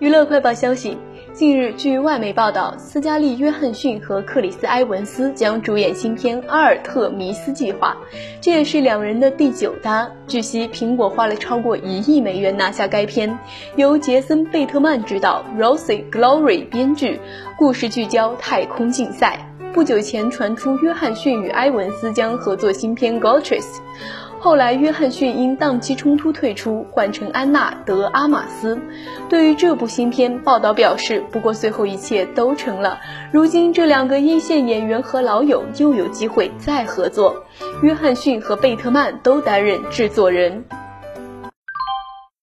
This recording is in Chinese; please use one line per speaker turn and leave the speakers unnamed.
娱乐快报消息：近日，据外媒报道，斯嘉丽·约翰逊和克里斯·埃文斯将主演新片《阿尔特弥斯计划》，这也是两人的第九搭。据悉，苹果花了超过一亿美元拿下该片，由杰森·贝特曼执导，Rosie Glory 编剧，故事聚焦太空竞赛。不久前传出约翰逊与埃文斯将合作新片《g o t r e s 后来约翰逊因档期冲突退出，换成安娜·德阿玛斯。对于这部新片，报道表示，不过最后一切都成了。如今这两个一线演员和老友又有机会再合作，约翰逊和贝特曼都担任制作人。